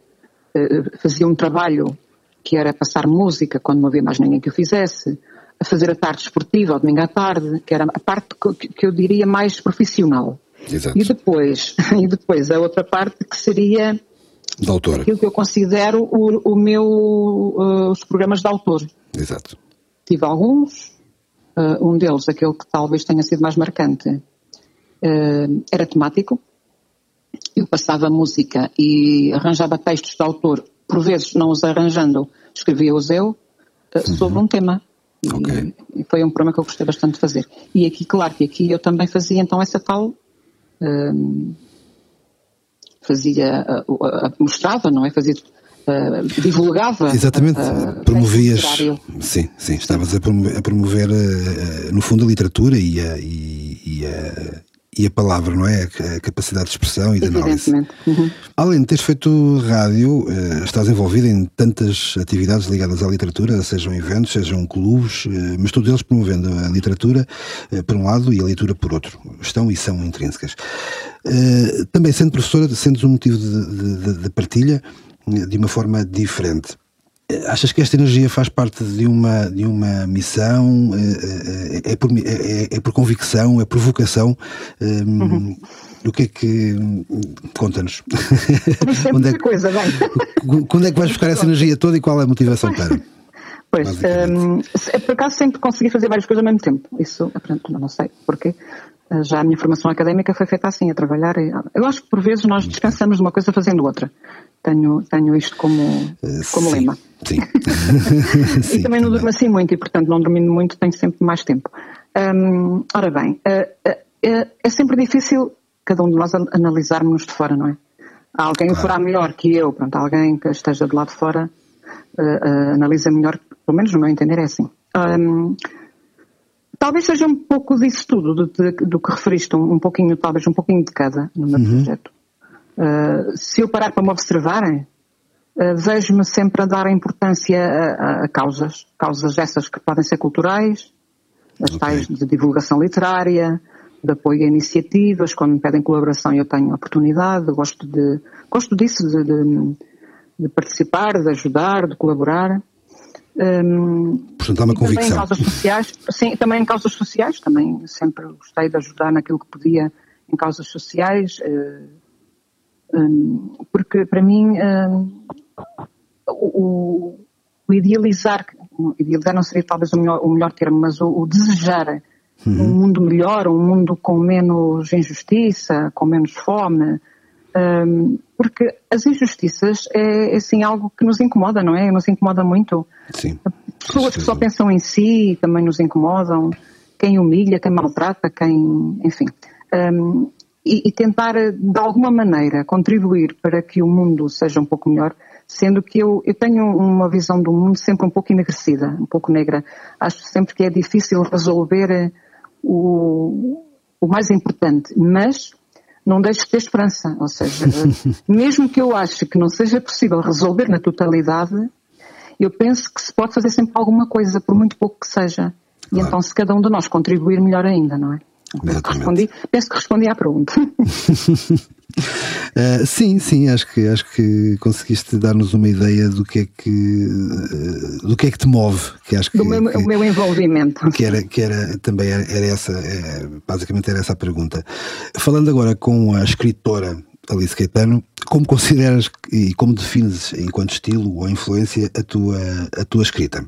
fazia um trabalho que era passar música quando não havia mais ninguém que o fizesse, a fazer a tarde esportiva, ao domingo à tarde, que era a parte que eu diria mais profissional. Exato. E depois, e depois a outra parte que seria de autor. Aquilo que eu considero o, o meu, uh, os programas de autor. Exato. Tive alguns, uh, um deles, aquele que talvez tenha sido mais marcante, uh, era temático. Eu passava música e arranjava textos de autor, por vezes não os arranjando, escrevia-os eu, uhum. sobre um tema. Okay. E, e foi um programa que eu gostei bastante de fazer. E aqui, claro que aqui eu também fazia então essa tal fazia, mostrava, não é? Fazia uh, divulgava. Exatamente, uh, promovias. Sim, sim, estavas a promover, a promover uh, no fundo a literatura e a, e, e a, e a palavra, não é? A capacidade de expressão e de análise. Uhum. Além de teres feito rádio, estás envolvida em tantas atividades ligadas à literatura, sejam eventos, sejam clubes, mas todos eles promovendo a literatura por um lado e a leitura por outro. Estão e são intrínsecas. Também sendo professora, sendo um motivo de, de, de partilha, de uma forma diferente. Achas que esta energia faz parte de uma, de uma missão? É, é, é por, é, é, por convicção? É por vocação? Uhum. O que é que. Conta-nos. Onde é que, coisa, bem. Quando é que vais buscar essa energia toda e qual é a motivação para? Pois, um, por acaso sempre consegui fazer várias coisas ao mesmo tempo. Isso, pronto, não sei porquê. Já a minha formação académica foi feita assim, a trabalhar. Eu acho que por vezes nós descansamos de uma coisa fazendo outra. Tenho, tenho isto como, como sim, lema. Sim. sim. e também não durmo assim muito e, portanto, não dormindo muito tenho sempre mais tempo. Um, ora bem, uh, uh, é sempre difícil cada um de nós analisarmos de fora, não é? Alguém claro. fará melhor que eu, pronto, alguém que esteja do lado de fora uh, analisa melhor, pelo menos no meu entender é assim. Um, talvez seja um pouco disso tudo, do, do que referiste, um, um, pouquinho, talvez um pouquinho de cada no meu uhum. projeto. Uh, se eu parar para me observarem, uh, vejo-me sempre a dar importância a, a, causas, causas essas que podem ser culturais, as okay. tais de divulgação literária, de apoio a iniciativas, quando me pedem colaboração eu tenho oportunidade, gosto de, gosto disso, de, de, de participar, de ajudar, de colaborar. Um, Portanto, há uma convicção. Também em causas sociais, sim, também em causas sociais, também sempre gostei de ajudar naquilo que podia em causas sociais, uh, um, porque para mim um, o, o, idealizar, idealizar não seria talvez o melhor, o melhor termo, mas o, o desejar uhum. um mundo melhor, um mundo com menos injustiça, com menos fome, um, porque as injustiças é, é assim algo que nos incomoda, não é? Nos incomoda muito. Sim. Pessoas que só pensam em si também nos incomodam. Quem humilha, quem maltrata, quem. Enfim. Um, e, e, tentar, de alguma maneira, contribuir para que o mundo seja um pouco melhor, sendo que eu, eu tenho uma visão do mundo sempre um pouco enegrecida, um pouco negra. Acho sempre que é difícil resolver o, o mais importante, mas não deixo de ter esperança. Ou seja, mesmo que eu ache que não seja possível resolver na totalidade, eu penso que se pode fazer sempre alguma coisa, por muito pouco que seja. E então, se cada um de nós contribuir, melhor ainda, não é? Respondi, penso que respondi à pergunta. uh, sim, sim, acho que, acho que conseguiste dar-nos uma ideia do que é que, uh, do que é que te move. Que acho que, do meu, que, o meu envolvimento. Que era, que era também era, essa, é, basicamente era essa a pergunta. Falando agora com a escritora Alice Caetano, como consideras e como defines enquanto estilo ou influência a tua, a tua escrita?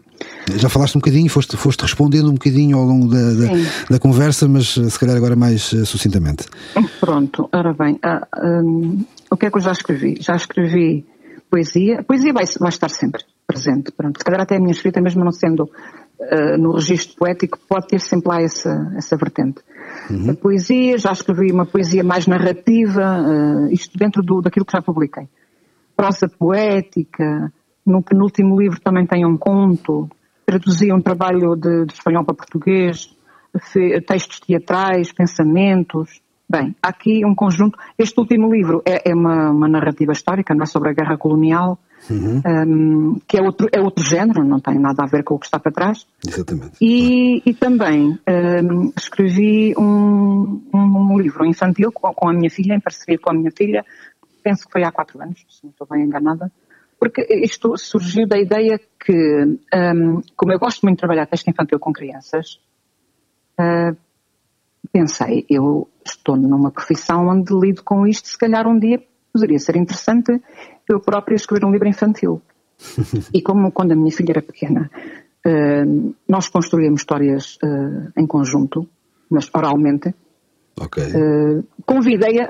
Já falaste um bocadinho, foste, foste respondendo um bocadinho ao longo da, da, da conversa, mas eh, se calhar agora mais uh, sucintamente. Pronto, ora bem, uh, um, o que é que eu já escrevi? Já escrevi poesia, poesia vai, vai estar sempre presente, pronto, se calhar até a minha escrita, mesmo não sendo uh, no registro poético, pode ter sempre lá essa, essa vertente. Uhum. A poesia, já escrevi uma poesia mais narrativa, isto dentro do, daquilo que já publiquei. Prosa poética, no penúltimo livro também tem um conto, traduzi um trabalho de, de espanhol para português, textos teatrais, pensamentos. Bem, há aqui um conjunto. Este último livro é, é uma, uma, narrativa histórica, não é sobre a guerra colonial, uhum. um, que é outro, é outro género, não tem nada a ver com o que está para trás. Exatamente. E, e também um, escrevi um, um, livro infantil com, com, a minha filha, em parceria com a minha filha, penso que foi há quatro anos, se não estou bem enganada, porque isto surgiu da ideia que, como eu gosto muito de trabalhar texto infantil com crianças, uh, pensei, eu estou numa profissão onde lido com isto, se calhar um dia poderia ser interessante eu própria escrever um livro infantil. e como quando a minha filha era pequena, uh, nós construíamos histórias uh, em conjunto, mas oralmente, okay. convidei-a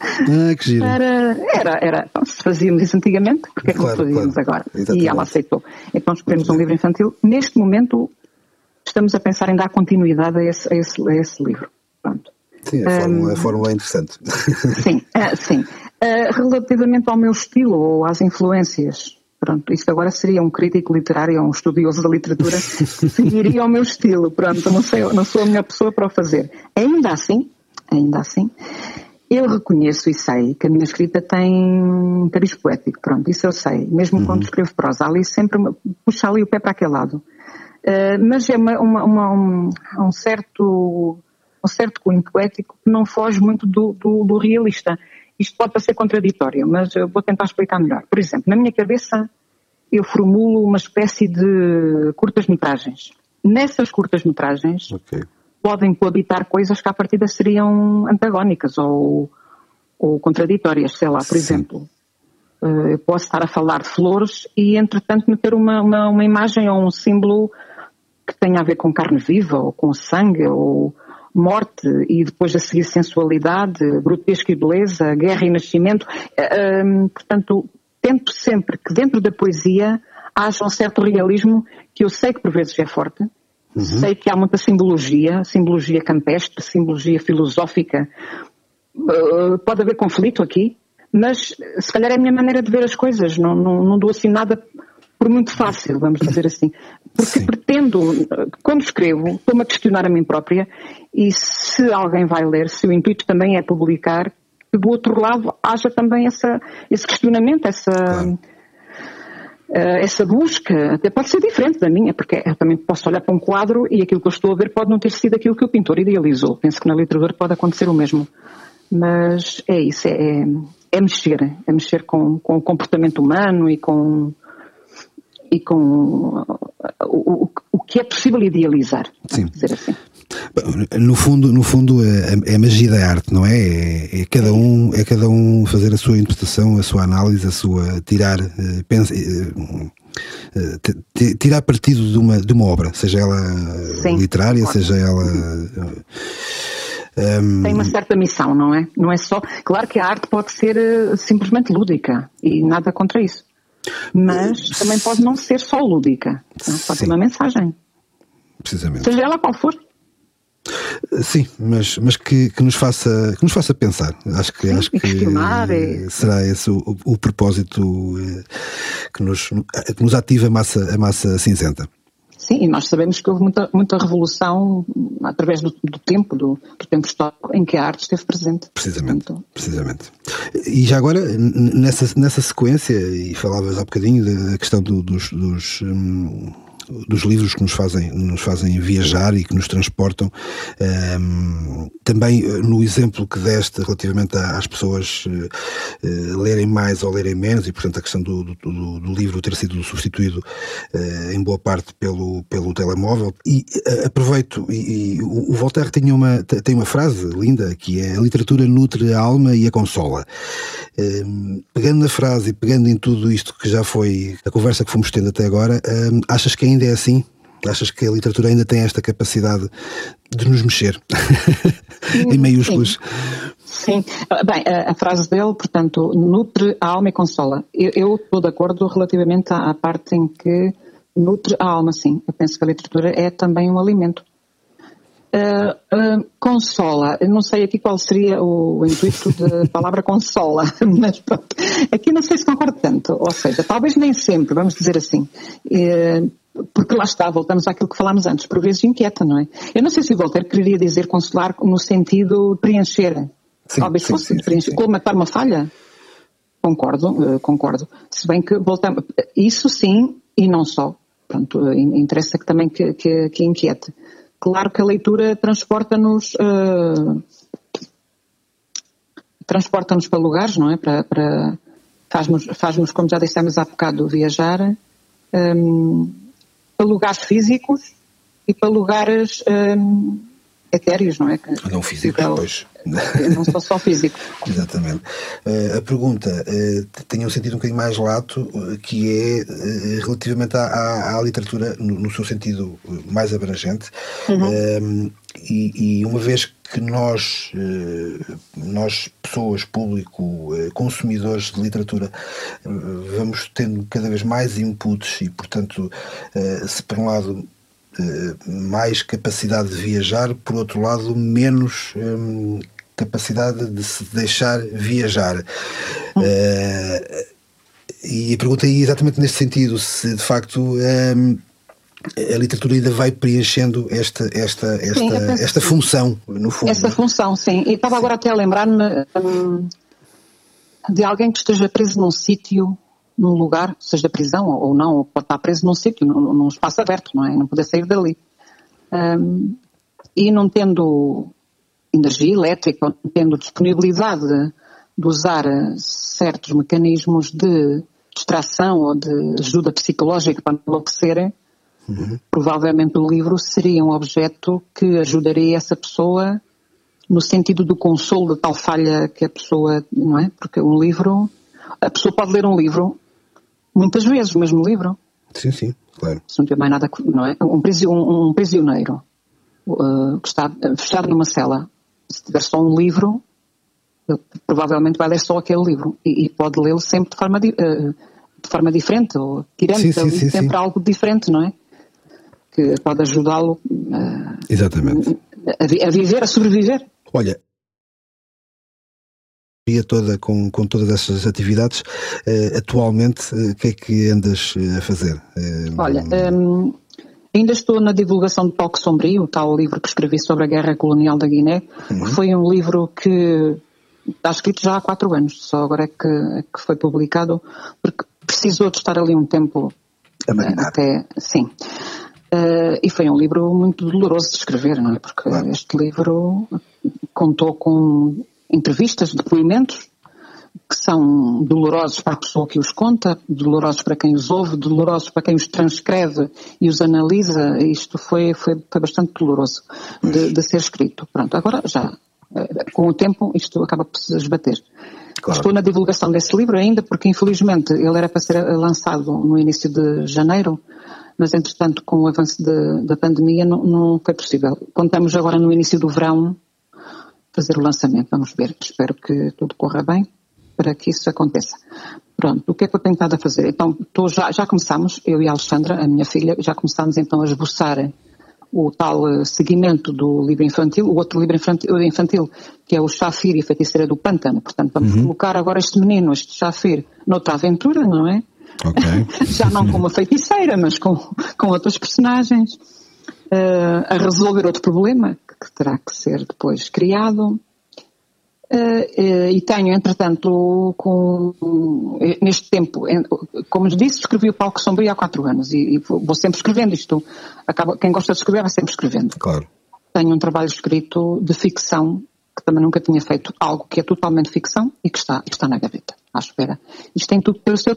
Ah, que giro. Era, era, era se fazíamos isso antigamente, porque é que não fazíamos claro. agora? Exatamente. E ela aceitou. Então escolhemos um livro infantil. Neste momento estamos a pensar em dar continuidade a esse, a esse, a esse livro. Pronto. Sim, a fórmula, um, a fórmula é interessante. Sim, uh, sim. Uh, relativamente ao meu estilo ou às influências, pronto, isto agora seria um crítico literário ou um estudioso da literatura que seguiria o meu estilo, pronto, não sei, não sou a melhor pessoa para o fazer. Ainda assim, ainda assim, eu reconheço e sei que a minha escrita tem cariz poético, pronto, isso eu sei. Mesmo uhum. quando escrevo prosa, ali sempre puxa ali o pé para aquele lado. Uh, mas é uma, uma, uma, um, um, certo, um certo cunho poético que não foge muito do, do, do realista. Isto pode parecer contraditório, mas eu vou tentar explicar melhor. Por exemplo, na minha cabeça eu formulo uma espécie de curtas-metragens. Nessas curtas-metragens okay. podem coabitar coisas que à partida seriam antagónicas ou, ou contraditórias, sei lá, por Sim. exemplo. Eh, eu posso estar a falar de flores e, entretanto, meter uma, uma, uma imagem ou um símbolo que tenha a ver com carne viva ou com sangue ou morte e depois a seguir sensualidade, grotesco e beleza, guerra e nascimento. Um, portanto, tento sempre que dentro da poesia haja um certo realismo que eu sei que por vezes é forte, uhum. sei que há muita simbologia, simbologia campestre, simbologia filosófica. Uh, pode haver conflito aqui, mas se calhar é a minha maneira de ver as coisas. Não, não, não dou assim nada por muito fácil, vamos dizer assim. Porque Sim. pretendo, quando escrevo, estou-me a questionar a mim própria e se alguém vai ler, se o intuito também é publicar, que do outro lado haja também essa, esse questionamento, essa. Claro. Uh, essa busca até pode ser diferente da minha, porque eu também posso olhar para um quadro e aquilo que eu estou a ver pode não ter sido aquilo que o pintor idealizou. Penso que na literatura pode acontecer o mesmo. Mas é isso, é, é mexer, é mexer com, com o comportamento humano e com, e com o, o, que é possível idealizar, Sim. dizer assim. No fundo, no fundo é, é, a magia da arte, não é? é? É, cada um, é cada um fazer a sua interpretação, a sua análise, a sua tirar, eh, pensa, eh, eh, tirar partido de uma, de uma obra, seja ela Sim, literária, seja ela um... Tem uma certa missão, não é? Não é só. Claro que a arte pode ser simplesmente lúdica e nada contra isso. Mas também pode não ser só lúdica. Pode ter uma mensagem. Precisamente. Seja ela qual for. Sim, mas, mas que, que, nos faça, que nos faça pensar. Acho que, Sim, acho que e... será esse o, o, o propósito eh, que nos, que nos ativa a massa, a massa cinzenta. Sim, e nós sabemos que houve muita, muita revolução através do, do tempo, do, do, tempo histórico em que a arte esteve presente. Precisamente, Portanto, precisamente. E já agora, nessa, nessa sequência, e falavas há bocadinho da questão do, dos, dos hum, dos livros que nos fazem, nos fazem viajar e que nos transportam. Um, ehm, também eh, no exemplo que deste relativamente às pessoas uh, lerem mais ou lerem menos, e portanto a questão do, do, do livro ter sido substituído uh, em boa parte pelo, pelo telemóvel. E uh, aproveito, e, e, o Voltaire tem uma, tem uma frase linda que é a literatura nutre a alma e a consola. Ehm, pegando na frase e pegando em tudo isto que já foi a conversa que fomos tendo até agora, ehm, achas que ainda é assim? Achas que a literatura ainda tem esta capacidade de nos mexer? em maiúsculos. Sim. Sim. Bem, a, a, frase dele, portanto, nutre a alma e consola. Eu, eu estou de acordo relativamente à, à, parte em que nutre a alma, sim. Eu penso que a literatura é também um alimento. Uh, uh, consola, eu não sei aqui qual seria o, o intuito da palavra consola, mas pronto, aqui não sei se concordo tanto, ou seja, talvez nem sempre, vamos dizer assim. Uh, porque lá está, voltamos àquilo que falámos antes, por vezes inquieta, não é? Eu não sei se o Voltaire queria dizer consolar no sentido de preencher. Sim, Talvez sim, fosse sim, preencher, sim. colmatar uma falha. Concordo, uh, concordo. Se bem que voltamos, isso sim, e não só. Pronto, uh, interessa que também que, que, que, inquiete. Claro que a leitura transporta-nos uh, transporta-nos para lugares, não é? Para, para faz-nos, faz-nos, como já dissemos há bocado, viajar. Um, para lugares físicos e para lugares um, etéreos, não é? Não físicos, então, pois. Não só só físico. Exatamente. Uh, a pergunta uh, tem um sentido um bocadinho mais lato, uh, que é relativamente à, à, à literatura, no, no, seu sentido mais abrangente. Uhum. E, e, uma vez que nós, nós pessoas, público, consumidores de literatura, vamos tendo cada vez mais inputs e, portanto, se por um lado mais capacidade de viajar, por outro lado, menos hum, capacidade de se deixar viajar. Uh, e a pergunta é exatamente neste sentido, se de facto um, a literatura ainda vai preenchendo esta, esta, esta, sim, esta função, no fundo. Essa função, sim. E estava agora até a lembrar-me um, de alguém que esteja preso num sítio, num lugar, seja prisão ou não, ou pode estar preso num sítio, num, num espaço aberto, não é? Não poder sair dali. Um, e não tendo energia elétrica, não tendo disponibilidade de usar certos mecanismos de distração ou de ajuda psicológica para enlouquecerem, uhum. provavelmente o livro seria um objeto que ajudaria essa pessoa no sentido do consolo de tal falha que a pessoa, não é? Porque um livro, a pessoa pode ler um livro muitas vezes, o mesmo livro. Sim, sim, claro. Se não tiver mais nada, não é? Um, um, um prisioneiro uh, que está fechado numa cela, se tiver só um livro, ele provavelmente vai ler só aquele livro e, e pode lê-lo sempre de forma, uh, de forma diferente, ou tirando sim, sim, sim, sempre algo diferente, não é? Que pode ajudá-lo uh, Exatamente. A, a, viver, a sobreviver. Olha, toda com, com todas essas atividades, uh, atualmente o que é que andas a fazer? Olha, um, Ainda estou na divulgação de Palco Sombrio, o tal livro que escrevi sobre a Guerra Colonial da Guiné, uhum. foi um livro que está escrito já há quatro anos, só agora é que, é que foi publicado, porque precisou de estar ali um tempo até, sim. Uh, e foi um livro muito doloroso de escrever, não é? Porque claro. este livro contou com entrevistas, depoimentos que são dolorosos para a pessoa que os conta, dolorosos para quem os ouve, dolorosos para quem os transcreve e os analisa. Isto foi, foi, foi bastante doloroso de, de, ser escrito. Pronto, agora já, eh, com o tempo, isto acaba por se esbater. Claro. Estou na divulgação desse livro ainda, porque infelizmente ele era para ser lançado no início de janeiro, mas entretanto, com o avanço de, da pandemia, não, não foi possível. Contamos agora no início do verão fazer o lançamento. Vamos ver. Espero que tudo corra bem para que isso aconteça. Pronto, o que é que eu tenho estado a fazer? Então, tô, já, já começamos, eu e a Alexandra, a minha filha, já começamos então a esboçar o tal eh, seguimento do livro infantil, o outro livro infantil, infantil que é o Chafir e a Feiticeira do Pântano. Portanto, vamos uhum. colocar agora este menino, este Chafir, noutra aventura, não é? Okay. já não com uma feiticeira, mas com, com outros personagens, uh, a resolver outro problema que terá que ser depois criado. Uh, e tenho, entretanto, com, neste tempo, como disse, escrevi o Palco Sombrio há quatro anos e, e, vou sempre escrevendo isto. Acaba, quem gosta de escrever vai sempre escrevendo. Claro. Tenho um trabalho escrito de ficção, que também nunca tinha feito, algo que é totalmente ficção e que está, que está na gaveta, à espera. Isto tem tudo pelo seu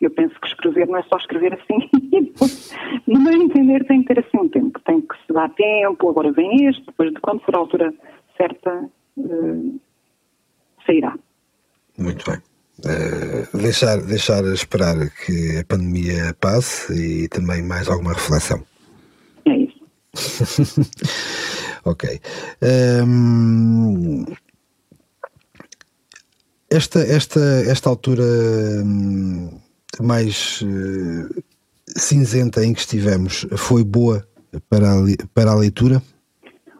eu penso que escrever não é só escrever assim. no meu entender, tem que ter assim um tempo. Tem que se dar tempo, agora vem este, depois de quando for a altura certa, uh, sairá. Muito bem. Uh, deixar, deixar esperar que a pandemia passe e também mais alguma reflexão. É isso. ok. Um, ehm, esta, esta, esta altura um, mais uh, cinzenta em que estivemos foi boa para a, para a leitura?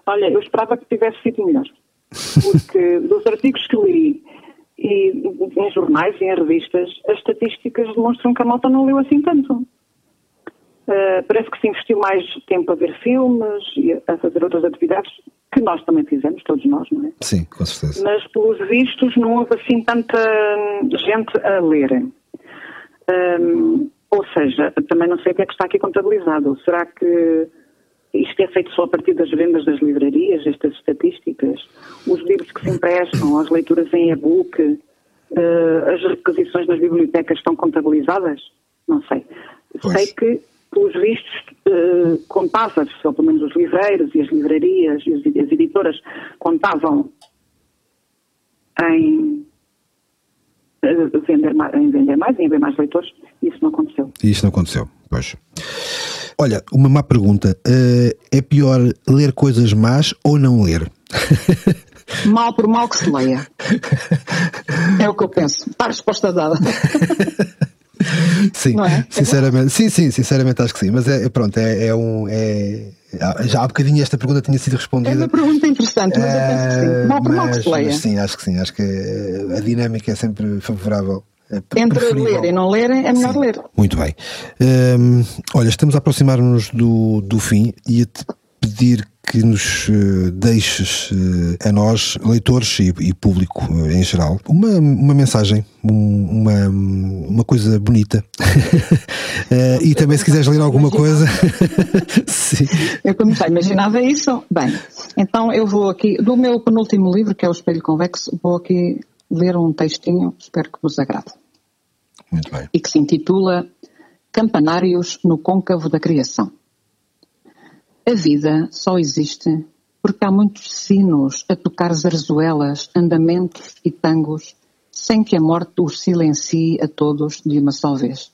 Olha, eu esperava que tivesse sido melhor porque dos artigos que li e em jornais e em revistas, as estatísticas demonstram que a malta não leu assim tanto. Uh, parece que se investiu mais tempo a ver filmes e a fazer outras atividades, que nós também fizemos, todos nós, não é? Sim, com certeza. Mas, pelos vistos, não houve assim tanta gente a ler. Um, ou seja, também não sei o que é que está aqui contabilizado. Será que isto é feito só a partir das vendas das livrarias, estas estatísticas, os livros que se emprestam, as leituras em e-book, uh, as requisições nas bibliotecas estão contabilizadas? Não sei. Pois. Sei que, pelos vistos, uh, contava-se, ou pelo menos os livreiros e as livrarias e as editoras contavam em vender, mais, em vender mais, em haver mais leitores, isso não aconteceu. Isso não aconteceu, pois. Olha, uma má pergunta. Uh, é pior ler coisas más ou não ler? Mal por mal que se leia. É o que eu penso. Está a resposta dada. sim, é? sinceramente, sim, sim, sinceramente acho que sim. Mas é pronto, é, é um. É, já há bocadinho esta pergunta tinha sido respondida. É uma pergunta interessante, mas eu penso que sim. Mal por mal que mas, sim, acho que sim. Acho que a dinâmica é sempre favorável. É Entre preferível. ler e não ler, é melhor sim. ler. Muito bem. Um, olha, estamos a aproximar-nos do, do fim e a te pedir que nos uh, deixes uh, a nós, leitores e, público uh, em geral, uma, uma mensagem, um, uma, uma coisa bonita. e também se quiseres ler alguma coisa. Eu como já imaginava isso. Bem, então eu vou aqui, do meu penúltimo livro, que é O Espelho Convexo, vou aqui ler um textinho, espero que vos agrade. Muito bem. E que se intitula Campanários no Côncavo da Criação. A vida só existe porque há muitos sinos a tocar zarzuelas, andamentos e tangos, sem que a morte os silencie a todos de uma só vez.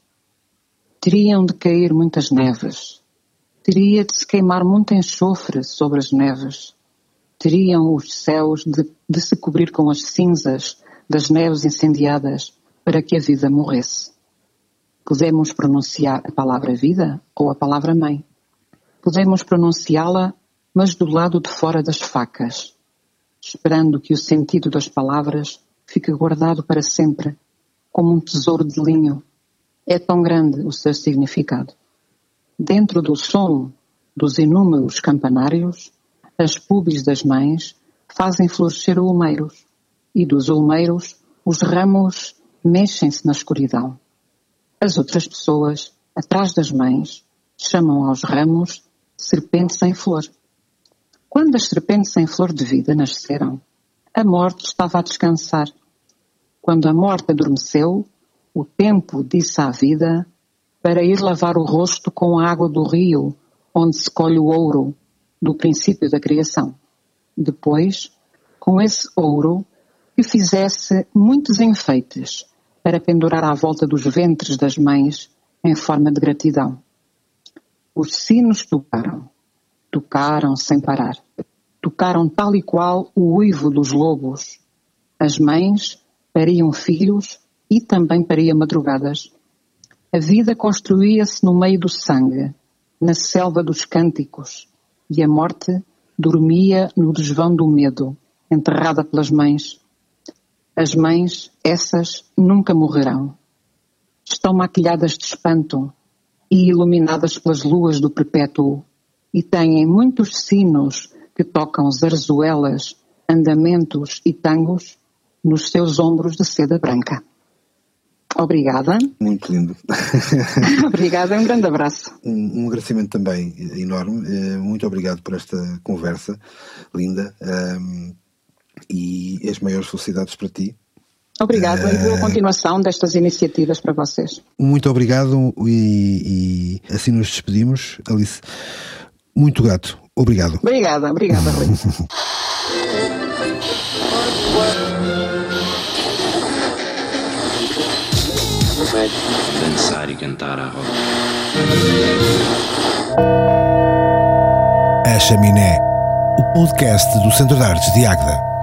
Teriam de cair muitas neves, teria de se queimar muito enxofre sobre as neves, teriam os céus de, de se cobrir com as cinzas das neves incendiadas para que a vida morresse. Podemos pronunciar a palavra vida ou a palavra mãe Podemos pronunciá-la, mas do lado de fora das facas, esperando que o sentido das palavras fique guardado para sempre, como um tesouro de linho. É tão grande o seu significado. Dentro do som dos inúmeros campanários, as pubis das mães fazem florescer olmeiros, e dos olmeiros os ramos mexem-se na escuridão. As outras pessoas, atrás das mães, chamam aos ramos serpentes em flor. Quando as serpentes em flor de vida nasceram, a morte estava a descansar. Quando a morte adormeceu, o tempo disse à vida para ir lavar o rosto com a água do rio, onde se colhe o ouro, do princípio da criação. Depois, com esse ouro, que fizesse muitos enfeites para pendurar à volta dos ventres das mães em forma de gratidão. Os sinos tocaram, tocaram sem parar. Tocaram tal e qual o uivo dos lobos. As mães pariam filhos e também pariam madrugadas. A vida construía-se no meio do sangue, na selva dos cânticos, e a morte dormia no desvão do medo, enterrada pelas mães. As mães, essas, nunca morrerão. Estão maquilhadas de espanto, e iluminadas pelas luas do perpétuo, e têm muitos sinos que tocam zarzuelas, andamentos e tangos nos seus ombros de seda branca. Obrigada. Muito lindo. Obrigada, um grande abraço. Um, um, agradecimento também enorme. Eh, muito obrigado por esta conversa linda um, e as maiores felicidades para ti Obrigado e boa continuação destas iniciativas para vocês. Muito obrigado e, e assim nos despedimos. Alice, muito grato. Obrigado. Obrigada, obrigada, Rui. Dançar e cantar a roda. A Chaminé, o podcast do Centro de Artes de Águeda.